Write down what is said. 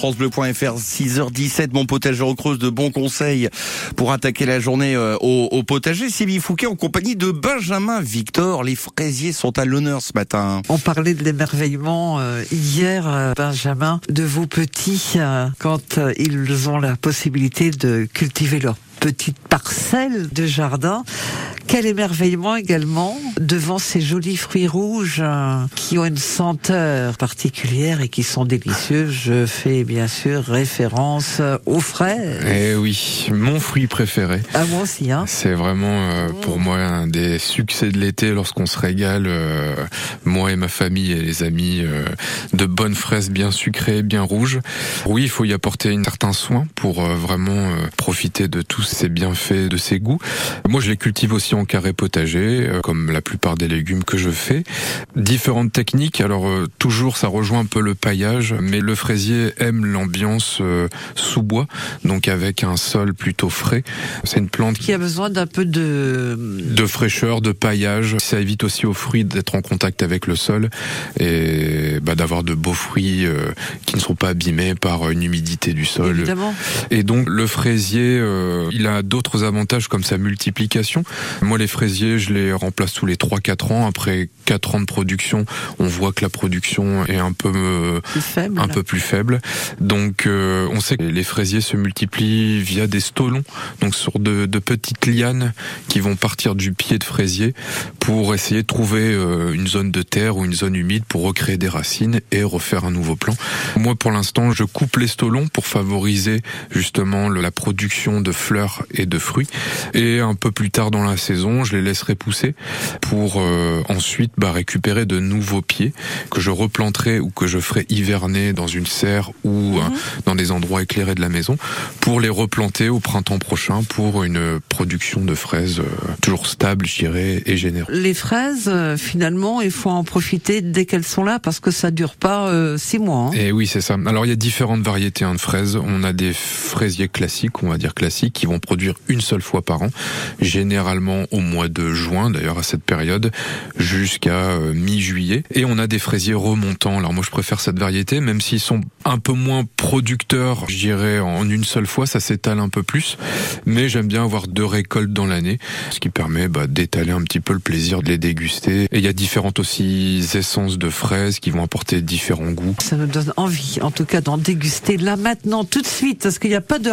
francebleu.fr 6h17 mon potager en creuse de bons conseils pour attaquer la journée euh, au, potager. Sylvie Fouquet en compagnie de Benjamin Victor. Les fraisiers sont à l'honneur ce matin. On parlait de l'émerveillement euh, hier euh, Benjamin de vos petits quand ils ont la possibilité de cultiver leur petite parcelle de jardin. Quel émerveillement également devant ces jolis fruits rouges euh, qui ont une senteur particulière et qui sont délicieux. Je fais bien sûr référence aux fraises. Eh oui, mon fruit préféré. À moi aussi, hein. C'est vraiment euh, pour moi un des succès de l'été lorsqu'on se régale, euh, moi et ma famille et les amis, euh, de bonnes fraises bien sucrées, bien rouges. Oui, il faut y apporter un certain soin pour vraiment profiter de tous ces bienfaits, de ces goûts. Moi, je les cultive aussi en carré potager, euh, comme la plupart des légumes que je fais. Différentes techniques. Alors euh, toujours, ça rejoint un peu le paillage, mais le fraisier aime l'ambiance euh, sous bois, donc avec un sol plutôt frais. C'est une plante Qui a besoin d'un peu de de fraîcheur, de paillage. Ça évite aussi aux fruits d'être en contact avec le sol et bah, d'avoir de beaux fruits euh, qui ne sont pas abîmés par une humidité du sol. évidemment. Et donc le fraisier, euh, il a d'autres avantages comme sa multiplication. Moi les fraisiers, je les remplace tous les 3-4 ans. Après 4 ans de production, on voit que la production est un peu euh, Plus faible. un peu plus faible. Donc euh, on sait que les fraisiers se multiplient via des stolons, donc sur de, de petites lianes qui vont partir du pied de fraisier pour essayer de trouver euh, une zone de terre ou une zone humide pour recréer des racines et refaire un nouveau plan. Moi pour l'instant je coupe les stolons pour favoriser justement le- la production de fleurs et de fruits et un peu plus tard dans la saison je les laisserai pousser pour euh, ensuite bah, récupérer de nouveaux pieds que je replanterai ou que je ferai hiverner dans une serre ou euh, dans des endroits éclairés de la maison pour les replanter au printemps prochain pour une production de fraises euh, toujours stable, je dirais, et généreuse. Les fraises, finalement, il faut en profiter dès qu'elles sont là parce que ça dure pas euh, six mois. hein. Et oui, c'est ça. Alors il y a différentes variétés hein, de fraises. On a des fraisiers classiques, on va dire classiques, qui vont produire une seule fois par an, généralement au mois de juin, d'ailleurs à cette période, jusqu'à euh, mi-juillet. Et on a des fraisiers remontants. Alors moi je préfère cette variété, même s'ils sont un peu moins producteurs, je dirais en une seule fois, ça s'étale un peu plus. Mais j'aime bien avoir deux récoltes dans l'année, ce qui permet bah, d'étaler un petit peu le plaisir de les déguster. Et il y a différentes aussi essences de fraises qui vont apporter différents goûts. Ça me donne envie, en tout cas, d'en déguster là maintenant, tout de suite, parce qu'il n'y a pas de